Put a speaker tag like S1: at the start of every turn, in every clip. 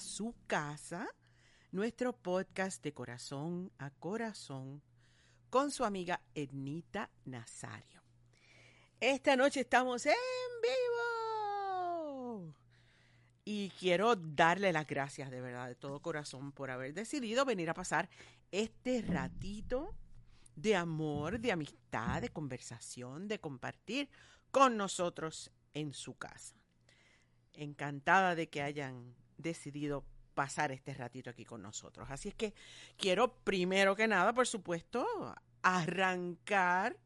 S1: su casa, nuestro podcast de corazón a corazón con su amiga Ednita Nazario. Esta noche estamos en vivo y quiero darle las gracias de verdad de todo corazón por haber decidido venir a pasar este ratito de amor, de amistad, de conversación, de compartir con nosotros en su casa. Encantada de que hayan decidido pasar este ratito aquí con nosotros. Así es que quiero primero que nada, por supuesto, arrancar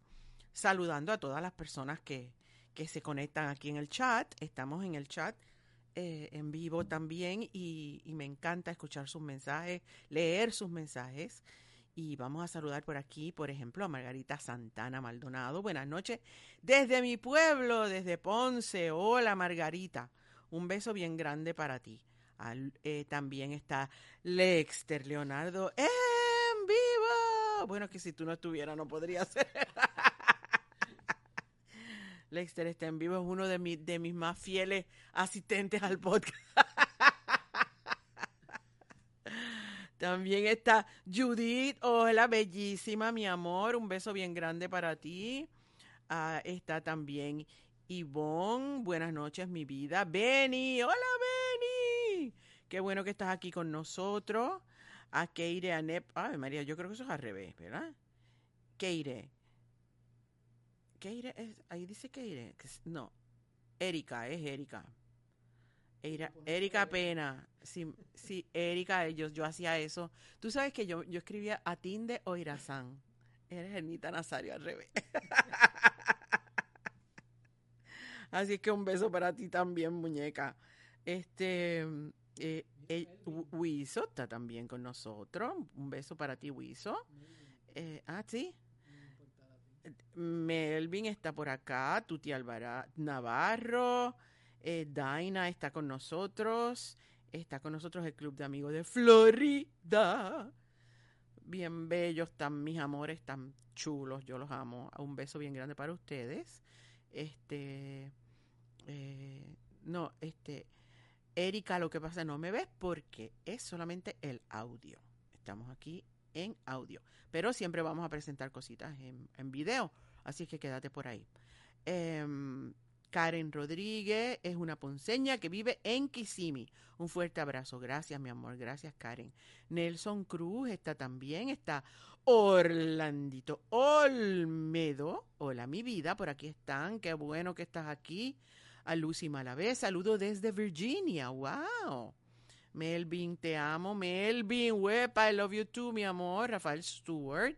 S1: saludando a todas las personas que, que se conectan aquí en el chat. Estamos en el chat eh, en vivo también y, y me encanta escuchar sus mensajes, leer sus mensajes. Y vamos a saludar por aquí, por ejemplo, a Margarita Santana Maldonado. Buenas noches. Desde mi pueblo, desde Ponce. Hola, Margarita. Un beso bien grande para ti. Eh, también está Lexter Leonardo en vivo. Bueno, que si tú no estuvieras no podría ser. Lexter está en vivo, es uno de, mi- de mis más fieles asistentes al podcast. También está Judith, hola, bellísima, mi amor, un beso bien grande para ti. Ah, está también Ivonne, buenas noches, mi vida. Benny, hola, Benny. Qué bueno que estás aquí con nosotros. A Keire, a Nep. Ay, María, yo creo que eso es al revés, ¿verdad? Keire. Keire es, ahí dice Keire. No, Erika, es Erika. Era- Erika Pena. Sí, sí, Erika, yo, yo hacía eso. Tú sabes que yo, yo escribía Atinde o Irazán. Eres Ernita Nazario al revés. Así es que un beso para ti también, muñeca. Este, eh, eh, Wi- Wiso está también con nosotros. Un beso para ti, Wiso. Eh, ah, sí. Melvin está por acá, Tuti Alvara Navarro, eh, Daina está con nosotros, está con nosotros el Club de Amigos de Florida. Bien bellos están mis amores, tan chulos, yo los amo. Un beso bien grande para ustedes. Este, no, este, Erika, lo que pasa, no me ves porque es solamente el audio. Estamos aquí en audio. Pero siempre vamos a presentar cositas en, en video. Así que quédate por ahí. Em, Karen Rodríguez es una ponceña que vive en Kissimmee. Un fuerte abrazo. Gracias, mi amor. Gracias, Karen. Nelson Cruz está también. Está Orlandito Olmedo. Hola, mi vida. Por aquí están. Qué bueno que estás aquí. A Lucy Malavé. Saludo desde Virginia. Wow. Melvin, te amo. Melvin, wepa, I love you too, mi amor. Rafael Stewart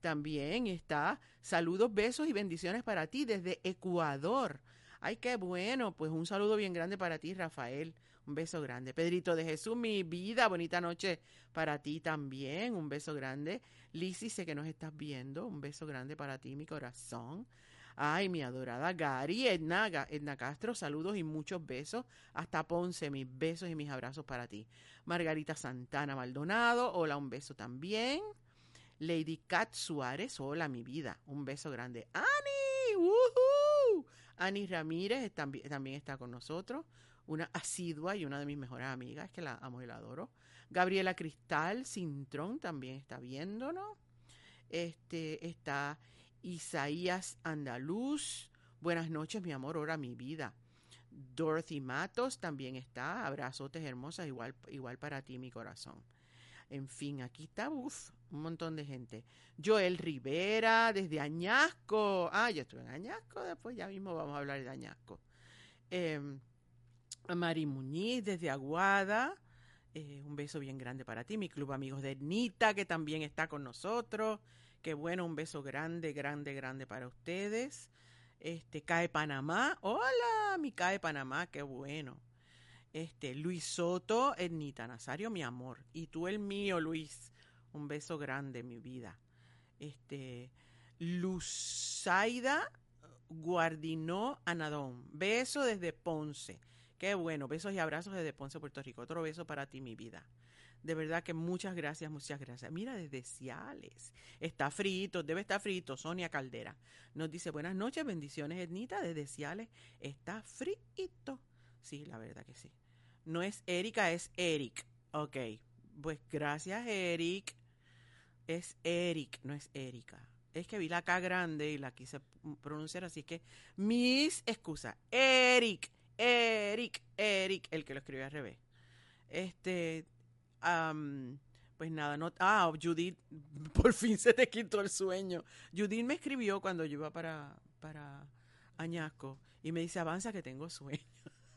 S1: también está. Saludos, besos y bendiciones para ti desde Ecuador. Ay, qué bueno. Pues un saludo bien grande para ti, Rafael. Un beso grande. Pedrito de Jesús, mi vida. Bonita noche para ti también. Un beso grande. Lizzy, sé que nos estás viendo. Un beso grande para ti, mi corazón. Ay, mi adorada Gary, Edna, Edna Castro, saludos y muchos besos. Hasta Ponce, mis besos y mis abrazos para ti. Margarita Santana Maldonado, hola, un beso también. Lady Cat Suárez, hola, mi vida, un beso grande. Ani, ¡Woohoo! Ani Ramírez también, también está con nosotros, una asidua y una de mis mejores amigas, que la amo y la adoro. Gabriela Cristal Cintrón también está viéndonos. Este está Isaías Andaluz. Buenas noches, mi amor, ahora mi vida. Dorothy Matos también está. Abrazotes hermosas, igual, igual para ti, mi corazón. En fin, aquí está, uf, un montón de gente. Joel Rivera, desde Añasco. Ah, yo estuve en Añasco, después ya mismo vamos a hablar de Añasco. Eh, Mari Muñiz, desde Aguada. Eh, un beso bien grande para ti. Mi club amigos de Nita, que también está con nosotros. Qué bueno, un beso grande, grande, grande para ustedes. Este, CAE Panamá. Hola, mi CAE Panamá, qué bueno. Este, Luis Soto, Ernita Nazario, mi amor. Y tú el mío, Luis. Un beso grande, mi vida. Este, Luzaida Guardinó Anadón. Beso desde Ponce. Qué bueno. Besos y abrazos desde Ponce, Puerto Rico. Otro beso para ti, mi vida. De verdad que muchas gracias, muchas gracias. Mira, desde Ciales. Está frito, debe estar frito. Sonia Caldera nos dice buenas noches, bendiciones, Ednita. Desde Ciales está frito. Sí, la verdad que sí. No es Erika, es Eric. Ok. Pues gracias, Eric. Es Eric, no es Erika. Es que vi la K grande y la quise pronunciar, así que mis excusas. Eric, Eric, Eric, el que lo escribió al revés. Este, pues nada, no. Ah, Judith, por fin se te quitó el sueño. Judith me escribió cuando yo iba para, para Añasco y me dice, avanza que tengo sueño.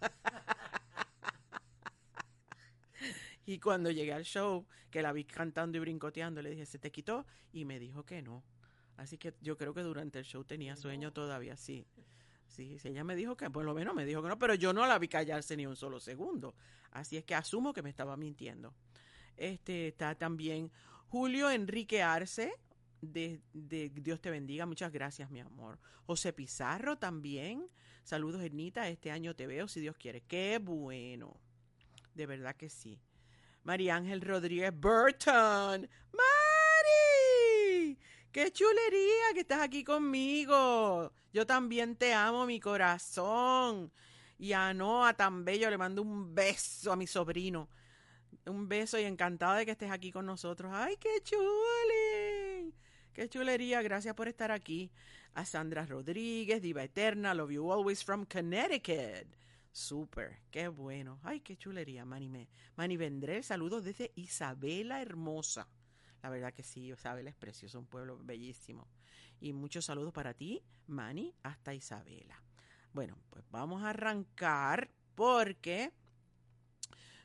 S1: y cuando llegué al show, que la vi cantando y brincoteando, le dije, ¿se te quitó? Y me dijo que no. Así que yo creo que durante el show tenía sueño todavía, sí. Sí, ella me dijo que, por lo menos me dijo que no, pero yo no la vi callarse ni un solo segundo. Así es que asumo que me estaba mintiendo. Este está también Julio Enrique Arce, de, Dios te bendiga, muchas gracias, mi amor. José Pizarro también. Saludos, Ernita. Este año te veo, si Dios quiere. Qué bueno. De verdad que sí. María Ángel Rodríguez Burton. ¡Qué chulería que estás aquí conmigo! Yo también te amo, mi corazón. Y a Noah tan bello le mando un beso a mi sobrino. Un beso y encantada de que estés aquí con nosotros. ¡Ay, qué chule! ¡Qué chulería! Gracias por estar aquí. A Sandra Rodríguez, Diva Eterna, Love You Always from Connecticut. Súper, qué bueno. Ay, qué chulería, Mani. Mani Vendré, saludos desde Isabela Hermosa. La verdad que sí, Isabela es precioso, un pueblo bellísimo. Y muchos saludos para ti, Mani, hasta Isabela. Bueno, pues vamos a arrancar porque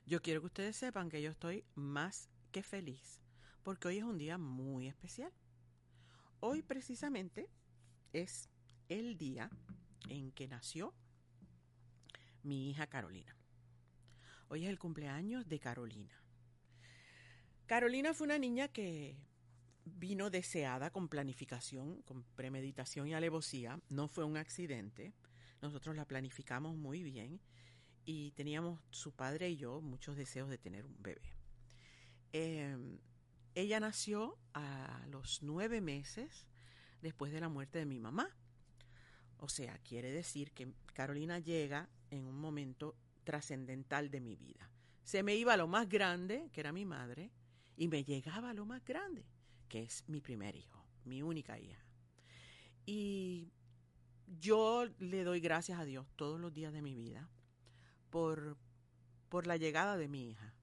S1: yo quiero que ustedes sepan que yo estoy más que feliz porque hoy es un día muy especial. Hoy precisamente es el día en que nació mi hija Carolina. Hoy es el cumpleaños de Carolina. Carolina fue una niña que vino deseada con planificación, con premeditación y alevosía. No fue un accidente. Nosotros la planificamos muy bien y teníamos su padre y yo muchos deseos de tener un bebé. Em, ella nació a los nueve meses después de la muerte de mi mamá. O sea, quiere decir que Carolina llega en un momento trascendental de mi vida. Se me iba lo más grande, que era mi madre, y me llegaba lo más grande, que es mi primer hijo, mi única hija. Y yo le doy gracias a Dios todos los días de mi vida por, por la llegada de mi hija.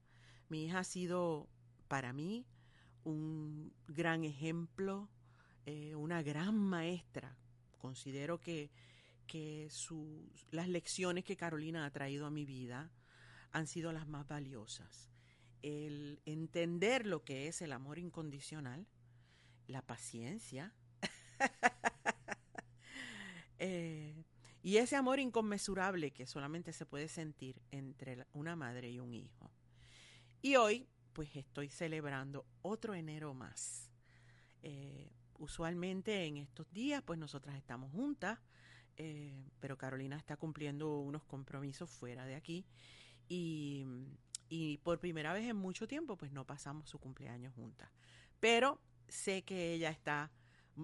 S1: Mi hija ha sido para mí un gran ejemplo, eh, una gran maestra. Considero que que las lecciones que Carolina ha traído a mi vida han sido las más valiosas. El entender lo que es el amor incondicional, la paciencia eh, y ese amor inconmensurable que solamente se puede sentir entre una madre y un hijo. Y hoy, pues estoy celebrando otro enero más. Eh, usualmente en estos días, pues nosotras estamos juntas eh, pero Carolina está cumpliendo unos compromisos fuera de aquí y, y por primera vez en mucho tiempo pues no pasamos su cumpleaños juntas. Pero sé que ella está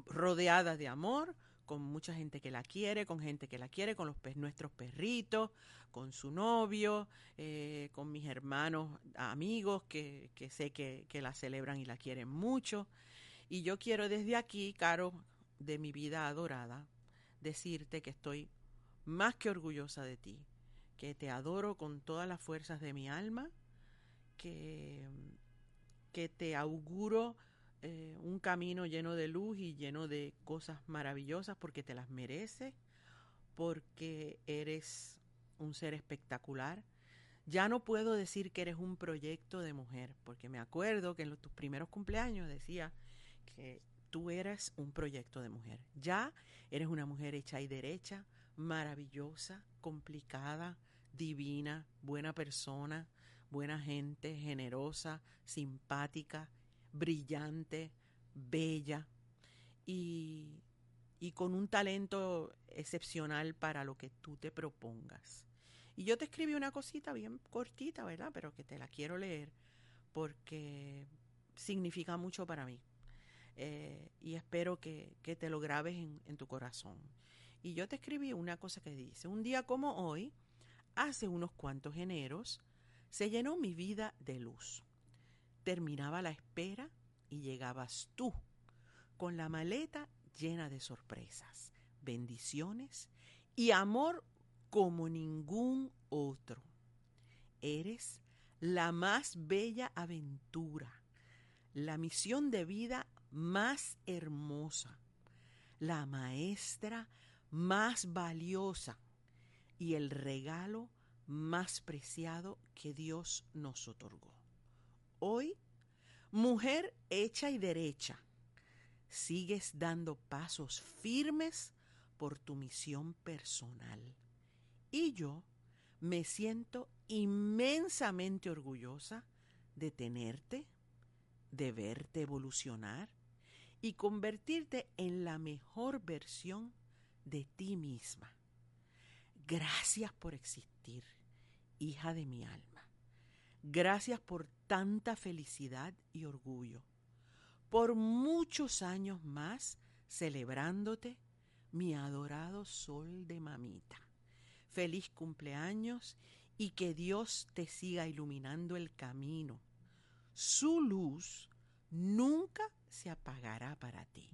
S1: rodeada de amor, con mucha gente que la quiere, con gente que la quiere, con los nuestros perritos, con su novio, eh, con mis hermanos, amigos que, que sé que, que, la celebran y la quieren mucho. Y yo quiero desde aquí, Caro, de mi vida adorada, decirte que estoy más que orgullosa de ti, que te adoro con todas las fuerzas de mi alma, que, que te auguro eh, un camino lleno de luz y lleno de cosas maravillosas porque te las mereces, porque eres un ser espectacular. Ya no puedo decir que eres un proyecto de mujer, porque me acuerdo que en los, tus primeros cumpleaños decía que tú eras un proyecto de mujer. Ya eres una mujer hecha y derecha, maravillosa, complicada, divina, buena persona, buena gente, generosa, simpática, brillante, bella y, y con un talento excepcional para lo que tú te propongas. Y yo te escribí una cosita bien cortita, ¿verdad? Pero que te la quiero leer porque significa mucho para mí. Eh, y espero que, te lo grabes en, en tu corazón. Y yo te escribí una cosa que dice, un día como hoy, hace unos cuantos eneros, se llenó mi vida de luz. Terminaba la espera y llegabas tú, con la maleta llena de sorpresas, bendiciones y amor como ningún otro. Eres la más bella aventura, la misión de vida más hermosa, la maestra más valiosa y el regalo más preciado que Dios nos otorgó. Hoy, mujer hecha y derecha, sigues dando pasos firmes por tu misión personal. Y yo me siento inmensamente orgullosa de tenerte, de verte evolucionar y convertirte en la mejor versión de ti misma. Gracias por existir, hija de mi alma. Gracias por tanta felicidad y orgullo. Por muchos años más celebrándote, mi adorado sol de mamita. Feliz cumpleaños y que Dios te siga iluminando el camino. Su luz nunca se apagará para ti.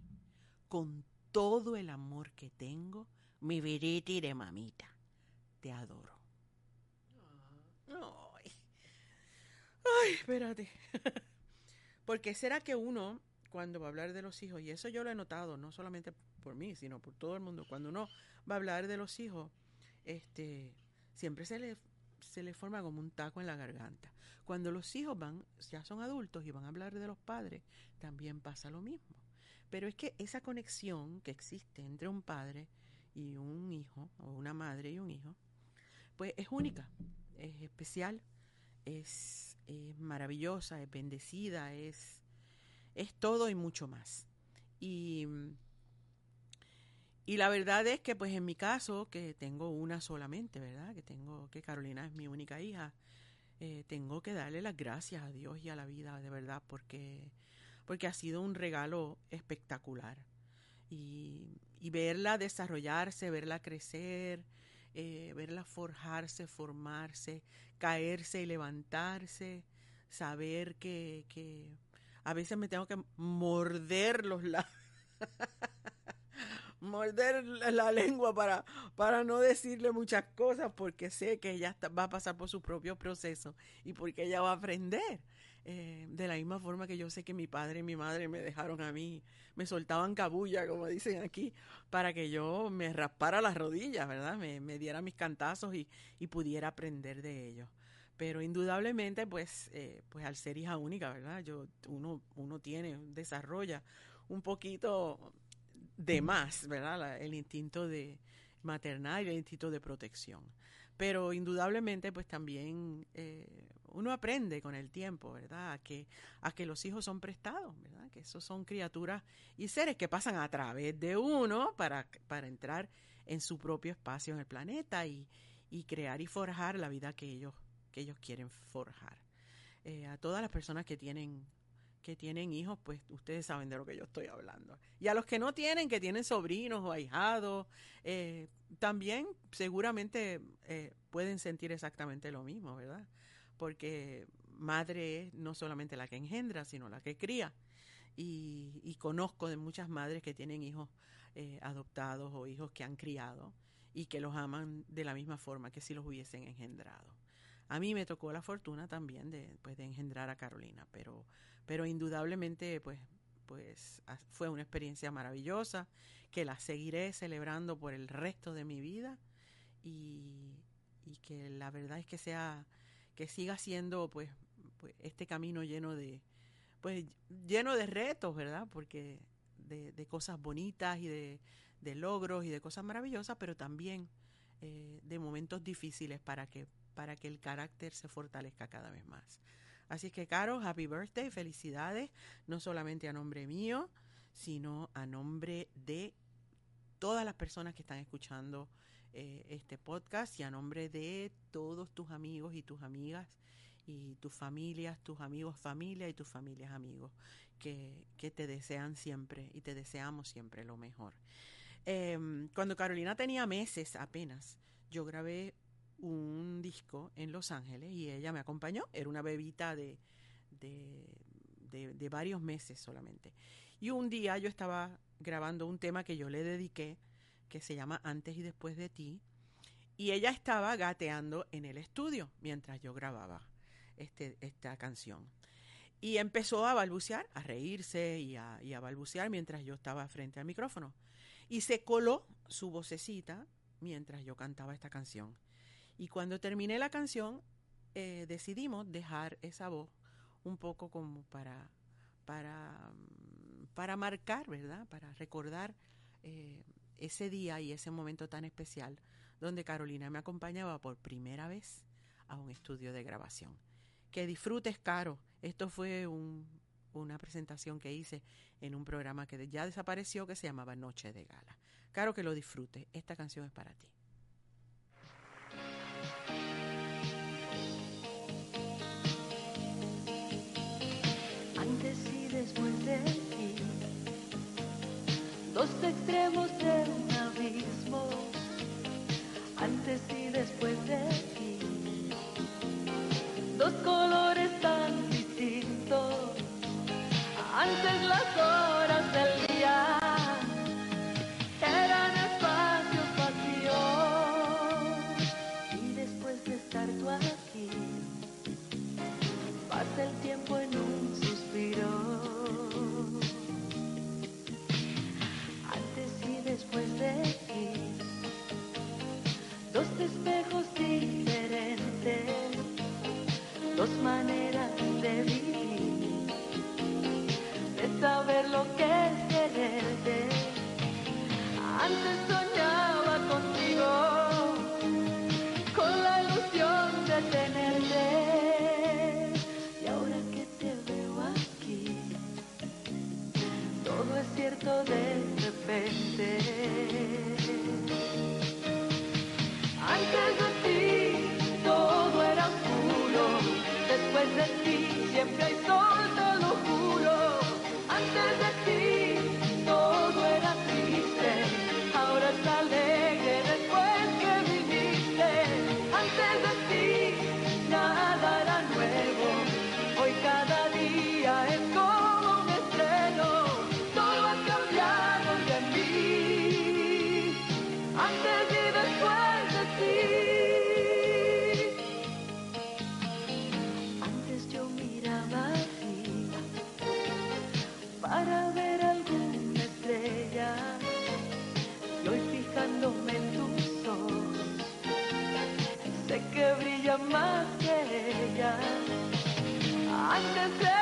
S1: Con todo el amor que tengo, mi viriti de mamita. Adoro. Ay, Ay espérate. Porque será que uno, cuando va a hablar de los hijos, y eso yo lo he notado, no solamente por mí, sino por todo el mundo, cuando uno va a hablar de los hijos, este, siempre se le, se le forma como un taco en la garganta. Cuando los hijos van, ya son adultos y van a hablar de los padres, también pasa lo mismo. Pero es que esa conexión que existe entre un padre y un hijo, o una madre y un hijo, pues es única, es especial, es, maravillosa, es bendecida, es, es todo y mucho más. Y, y la verdad es que, pues en mi caso, que tengo una solamente, ¿verdad? Que tengo, que Carolina es mi única hija, eh, tengo que darle las gracias a Dios y a la vida, de verdad, porque porque ha sido un regalo espectacular. Y, verla desarrollarse, verla crecer, eh, verla forjarse, formarse, caerse y levantarse, saber que, que a veces me tengo que morder los labios. morder la lengua para, para no decirle muchas cosas porque sé que ella va a pasar por su propio proceso y porque ella va a aprender. Eh, de la misma forma que yo sé que mi padre y mi madre me dejaron a mí, me soltaban cabulla, como dicen aquí, para que yo me raspara las rodillas, ¿verdad? Me, me diera mis cantazos y, y, pudiera aprender de ellos. Pero indudablemente, pues, eh, pues al ser hija única, ¿verdad? Yo, uno, uno tiene, desarrolla un poquito de más, ¿verdad? el instinto de maternal y el instinto de protección. Pero indudablemente, pues también eh, uno aprende con el tiempo, ¿verdad? A que, a que los hijos son prestados, ¿verdad? Que esos son criaturas y seres que pasan a través de uno para, para entrar en su propio espacio en el planeta y, y crear y forjar la vida que ellos, que ellos quieren forjar. Eh, a todas las personas que tienen que tienen hijos, pues ustedes saben de lo que yo estoy hablando. Y a los que no tienen, que tienen sobrinos o ahijados, eh, también seguramente eh, pueden sentir exactamente lo mismo, ¿verdad? Porque madre es no solamente la que engendra, sino la que cría. Y, conozco de muchas madres que tienen hijos eh, adoptados o hijos que han criado y que los aman de la misma forma que si los hubiesen engendrado. A mí me tocó la fortuna también de, pues, de engendrar a Carolina, pero, pero indudablemente pues, pues fue una experiencia maravillosa que la seguiré celebrando por el resto de mi vida y, y que la verdad es que sea que siga siendo pues, pues, este camino lleno de pues lleno de retos, ¿verdad? Porque de, cosas bonitas y de, logros y de cosas maravillosas, pero también eh, de momentos difíciles para que, para que el carácter se fortalezca cada vez más. Así que, Caro, happy birthday, felicidades, no solamente a nombre mío, sino a nombre de todas las personas que están escuchando eh, este podcast y a nombre de todos tus amigos y tus amigas y tus familias, tus amigos familia y tus familias amigos que, que te desean siempre y te deseamos siempre lo mejor. Em, cuando Carolina tenía meses apenas, yo grabé un disco en Los Ángeles y ella me acompañó. Era una bebita de, de, de, varios meses solamente. Y un día yo estaba grabando un tema que yo le dediqué, que se llama Antes y Después de ti, y ella estaba gateando en el estudio mientras yo grababa este, esta canción. Y empezó a balbucear, a reírse y a, y balbucear mientras yo estaba frente al micrófono. Y se coló su vocecita mientras yo cantaba esta canción. Y cuando terminé la canción, eh, decidimos dejar esa voz un poco como para, para, para marcar, ¿verdad? Para recordar eh, ese día y ese momento tan especial donde Carolina me acompañaba por primera vez a un estudio de grabación. Que disfrutes, Caro. Esto fue un, una presentación que hice en un programa que ya desapareció que se llamaba Noche de Gala. Caro, que lo disfrutes. Esta canción es para ti.
S2: Antes creía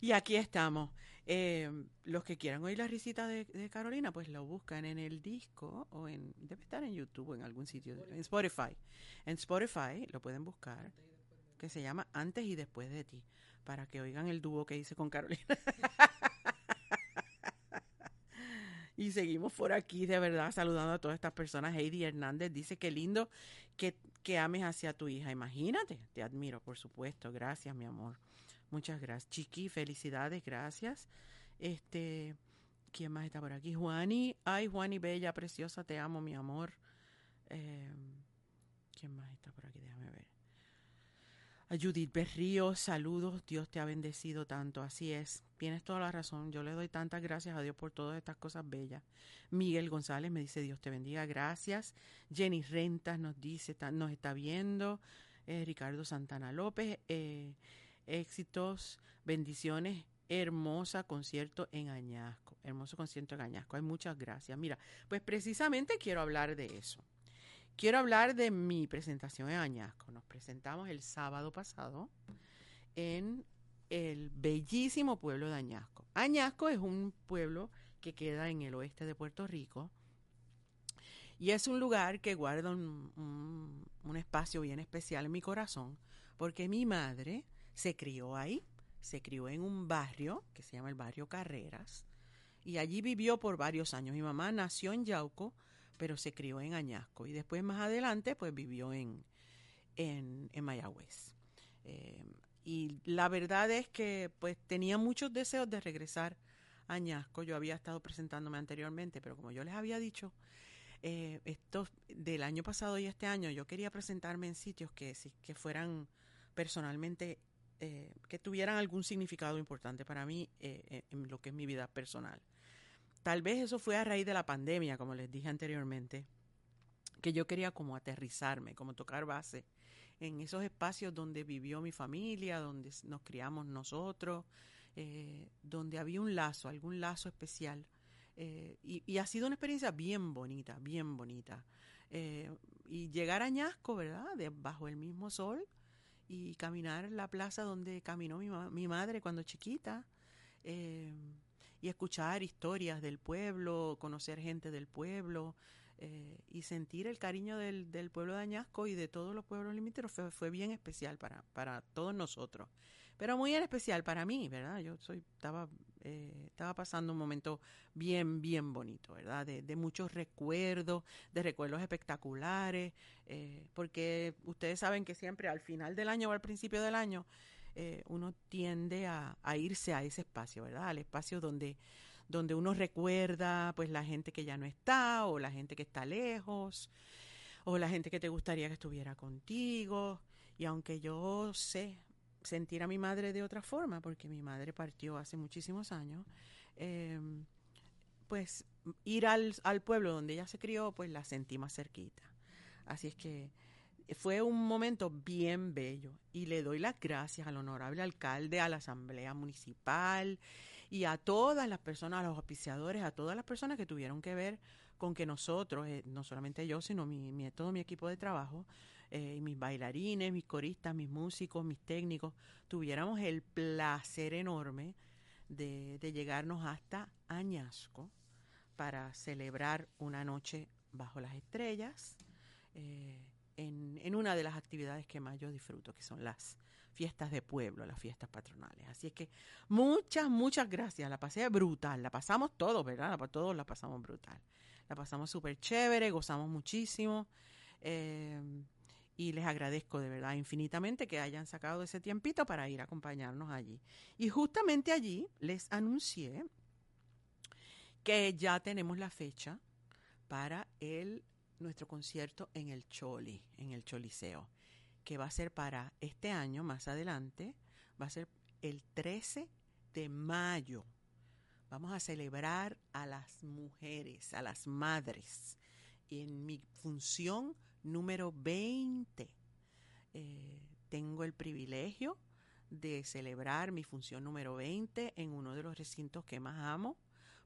S2: Y
S1: aquí estamos. Eh, los que quieran oír la risita de, de Carolina, pues lo buscan en el disco o en debe estar en YouTube o en algún sitio, en Spotify. En Spotify lo pueden buscar, que se llama Antes y Después de ti, para que oigan el dúo que hice con Carolina. y seguimos por aquí, de verdad, saludando a todas estas personas. Heidi Hernández dice que lindo que, que ames hacia tu hija. Imagínate, te admiro, por supuesto. Gracias, mi amor. Muchas gracias. Chiqui, felicidades, gracias. Este, ¿quién más está por aquí? Juani. Ay, Juani, bella, preciosa, te amo, mi amor. Eh, ¿Quién más está por aquí? Déjame ver. A Judith Berrío, saludos. Dios te ha bendecido tanto. Así es. Tienes toda la razón. Yo le doy tantas gracias a Dios por todas estas cosas bellas. Miguel González me dice, Dios te bendiga. Gracias. Jenny Rentas nos dice, nos está viendo. Eh, Ricardo Santana López. Eh, éxitos, bendiciones, hermosa concierto en Añasco, hermoso concierto en Añasco. Hay muchas gracias. Mira, pues precisamente quiero hablar de eso. Quiero hablar de mi presentación en Añasco. Nos presentamos el sábado pasado en el bellísimo pueblo de Añasco. Añasco es un pueblo que queda en el oeste de Puerto Rico y es un lugar que guarda un, un, un espacio bien especial en mi corazón porque mi madre se crió ahí, se crió en un barrio que se llama el barrio Carreras y allí vivió por varios años. Mi mamá nació en Yauco, pero se crió en Añasco y después más adelante pues vivió en, en, en Mayagüez. Eh, y la verdad es que pues tenía muchos deseos de regresar a Añasco. Yo había estado presentándome anteriormente, pero como yo les había dicho, eh, esto del año pasado y este año yo quería presentarme en sitios que, que fueran personalmente eh, que tuvieran algún significado importante para mí eh, eh, en lo que es mi vida personal. Tal vez eso fue a raíz de la pandemia, como les dije anteriormente, que yo quería como aterrizarme, como tocar base en esos espacios donde vivió mi familia, donde nos criamos nosotros, donde había un lazo, algún lazo especial. Y, ha sido una experiencia bien bonita, bien bonita. Y llegar a Ñasco, ¿verdad? De, bajo el mismo sol, y caminar la plaza donde caminó mi, mi madre cuando chiquita eh, y escuchar historias del pueblo, conocer gente del pueblo eh, y sentir el cariño del, del, pueblo de Añasco y de todos los pueblos limítrofes fue, fue bien especial para, para todos nosotros pero muy en especial para mí, ¿verdad? Yo soy, estaba, eh, estaba pasando un momento bien, bien bonito, ¿verdad? De, de muchos recuerdos, de recuerdos espectaculares, eh, porque ustedes saben que siempre al final del año o al principio del año eh, uno tiende a, a, irse a ese espacio, ¿verdad? Al espacio donde donde uno recuerda pues la gente que ya no está o la gente que está lejos o la gente que te gustaría que estuviera contigo y aunque yo sé sentir a mi madre de otra forma, porque mi madre partió hace muchísimos años, eh, pues ir al, al, pueblo donde ella se crió, pues la sentí más cerquita. Así es que fue un momento bien bello y le doy las gracias al honorable alcalde, a la asamblea municipal y a todas las personas, a los auspiciadores, a todas las personas que tuvieron que ver con que nosotros, eh, no solamente yo, sino mi, mi, todo mi equipo de trabajo, eh, mis bailarines, mis coristas, mis músicos, mis técnicos, tuviéramos el placer enorme de, de llegarnos hasta Añasco para celebrar una noche bajo las estrellas eh, en, en, una de las actividades que más yo disfruto, que son las fiestas de pueblo, las fiestas patronales. Así es que muchas, muchas gracias. La pasé brutal, la pasamos todos, ¿verdad? Todos la pasamos brutal. La pasamos súper chévere, gozamos muchísimo. Eh, y les agradezco de verdad infinitamente que hayan sacado ese tiempito para ir a acompañarnos allí. Y justamente allí les anuncié que ya tenemos la fecha para el nuestro concierto en el Choli, en el Choliseo, que va a ser para este año más adelante, va a ser el 13 de mayo. Vamos a celebrar a las mujeres, a las madres, en mi función número 20. Eh, tengo el privilegio de celebrar mi función número 20 en uno de los recintos que más amo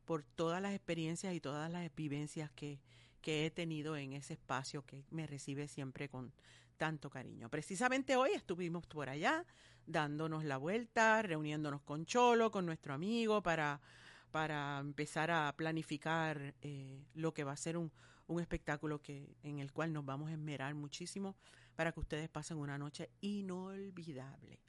S1: por todas las experiencias y todas las vivencias que, que he tenido en ese espacio que me recibe siempre con tanto cariño. Precisamente hoy estuvimos por allá dándonos la vuelta, reuniéndonos con Cholo, con nuestro amigo, para, para empezar a planificar eh, lo que va a ser un, un espectáculo que, en el cual nos vamos a esmerar muchísimo para que ustedes pasen una noche inolvidable.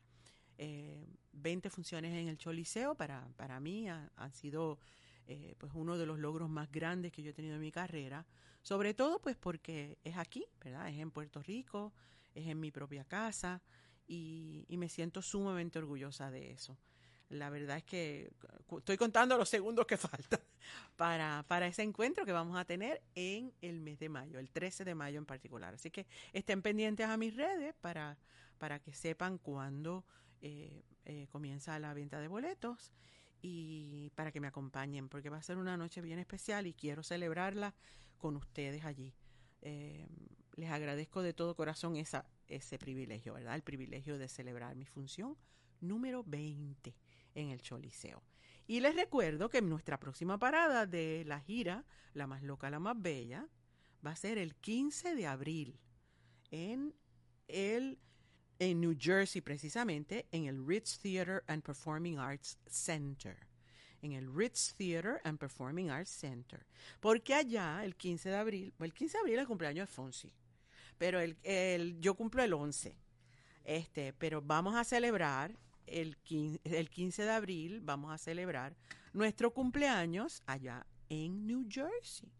S1: Eh, 20 funciones en el Choliseo para, para mí han sido eh, pues uno de los logros más grandes que yo he tenido en mi carrera, sobre todo pues porque es aquí, ¿verdad? Es en Puerto Rico, es en mi propia casa y, y me siento sumamente orgullosa de eso. La verdad es que estoy contando los segundos que faltan para, para ese encuentro que vamos a tener en el mes de mayo, el 13 de mayo en particular. Así que estén pendientes a mis redes para, para que sepan cuándo eh, eh, comienza la venta de boletos y para que me acompañen, porque va a ser una noche bien especial y quiero celebrarla con ustedes allí. Eh, les agradezco de todo corazón esa, ese privilegio, ¿verdad? El privilegio de celebrar mi función número 20 en el Choliseo. Y les recuerdo que nuestra próxima parada de la gira, La más loca, la más bella, va a ser el 15 de abril en el en New Jersey precisamente, en el Ritz Theater and Performing Arts Center. En el Ritz Theater and Performing Arts Center. Porque allá, el 15 de abril, el 15 de abril es el cumpleaños de Fonsi, pero el, el, yo cumplo el 11. Este, pero vamos a celebrar el 15, el 15 de abril, vamos a celebrar nuestro cumpleaños allá en New Jersey.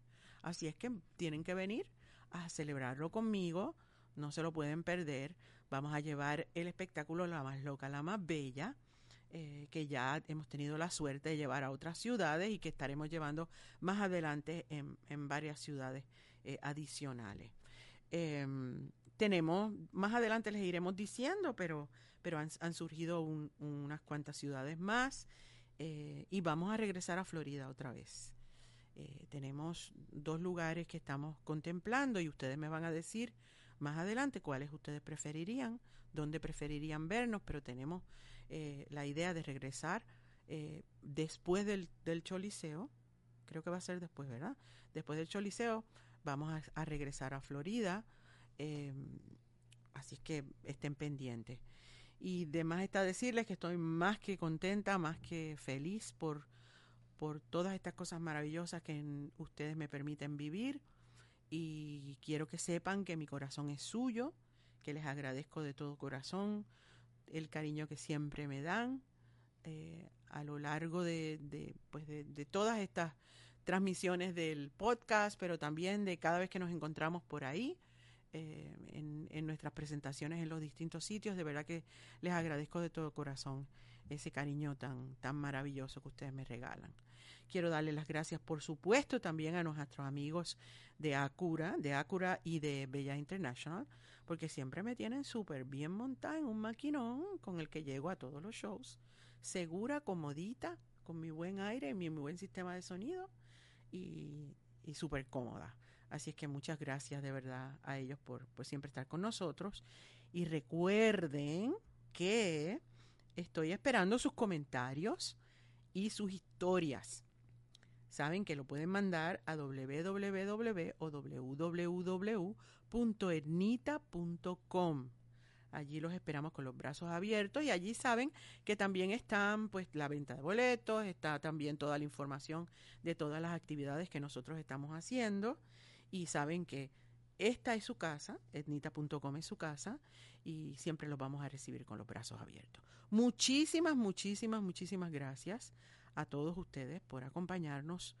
S1: Así es que tienen que venir a celebrarlo conmigo, no se lo pueden perder. Vamos a llevar el espectáculo La más loca, la más bella, eh, que ya hemos tenido la suerte de llevar a otras ciudades y que estaremos llevando más adelante en, en varias ciudades eh, adicionales. Eh, tenemos, más adelante les iremos diciendo, pero, pero han, surgido un, unas cuantas ciudades más eh, y vamos a regresar a Florida otra vez. Eh, tenemos dos lugares que estamos contemplando y ustedes me van a decir más adelante cuáles ustedes preferirían, dónde preferirían vernos, pero tenemos eh, la idea de regresar eh, después del, del, Choliseo, creo que va a ser después, ¿verdad? Después del Choliseo vamos a regresar a Florida, eh, así es que estén pendientes. Y demás está decirles que estoy más que contenta, más que feliz por, por todas estas cosas maravillosas que ustedes me permiten vivir y quiero que sepan que mi corazón es suyo, que les agradezco de todo corazón el cariño que siempre me dan eh, a lo largo de, de, pues de, de, todas estas transmisiones del podcast, pero también de cada vez que nos encontramos por ahí. Eh, en, en nuestras presentaciones en los distintos sitios, de verdad que les agradezco de todo corazón ese cariño tan, tan maravilloso que ustedes me regalan. Quiero darle las gracias, por supuesto, también a nuestros amigos de Acura, de Acura y de Bella International, porque siempre me tienen súper bien montada en un maquinón con el que llego a todos los shows, segura, comodita, con mi buen aire, mi, mi buen sistema de sonido y, y súper cómoda. Así es que muchas gracias de verdad a ellos por, siempre estar con nosotros. Y recuerden que estoy esperando sus comentarios y sus historias. Saben que lo pueden mandar a www o www.ernita.com. Allí los esperamos con los brazos abiertos y allí saben que también están pues la venta de boletos, está también toda la información de todas las actividades que nosotros estamos haciendo y saben que esta es su casa, etnita.com es su casa y siempre los vamos a recibir con los brazos abiertos. Muchísimas, muchísimas, muchísimas gracias a todos ustedes por acompañarnos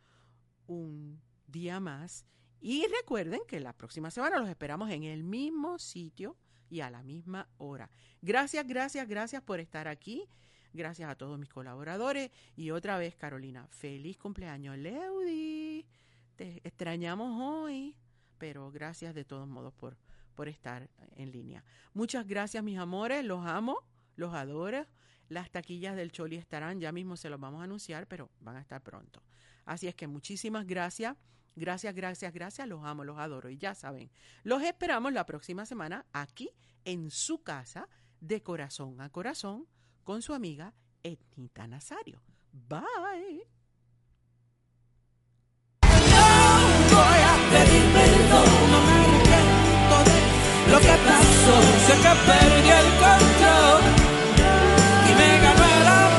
S1: un día más y recuerden que la próxima semana los esperamos en el mismo sitio y a la misma hora. Gracias, gracias, gracias por estar aquí. Gracias a todos mis colaboradores y otra vez Carolina, feliz cumpleaños Leudi. Te extrañamos hoy, pero gracias de todos modos por, por estar en línea. Muchas gracias, mis amores, los amo, los adoro. Las taquillas del Choli estarán, ya mismo se los vamos a anunciar, pero van a estar pronto. Así es que muchísimas gracias. Gracias, gracias, gracias. Los amo, los adoro. Y ya saben, los esperamos la próxima semana aquí en su casa, de corazón a corazón, con su amiga Etnita Nazario. Bye.
S3: Lo que pasó sé que perdí el control y me ganó el amor.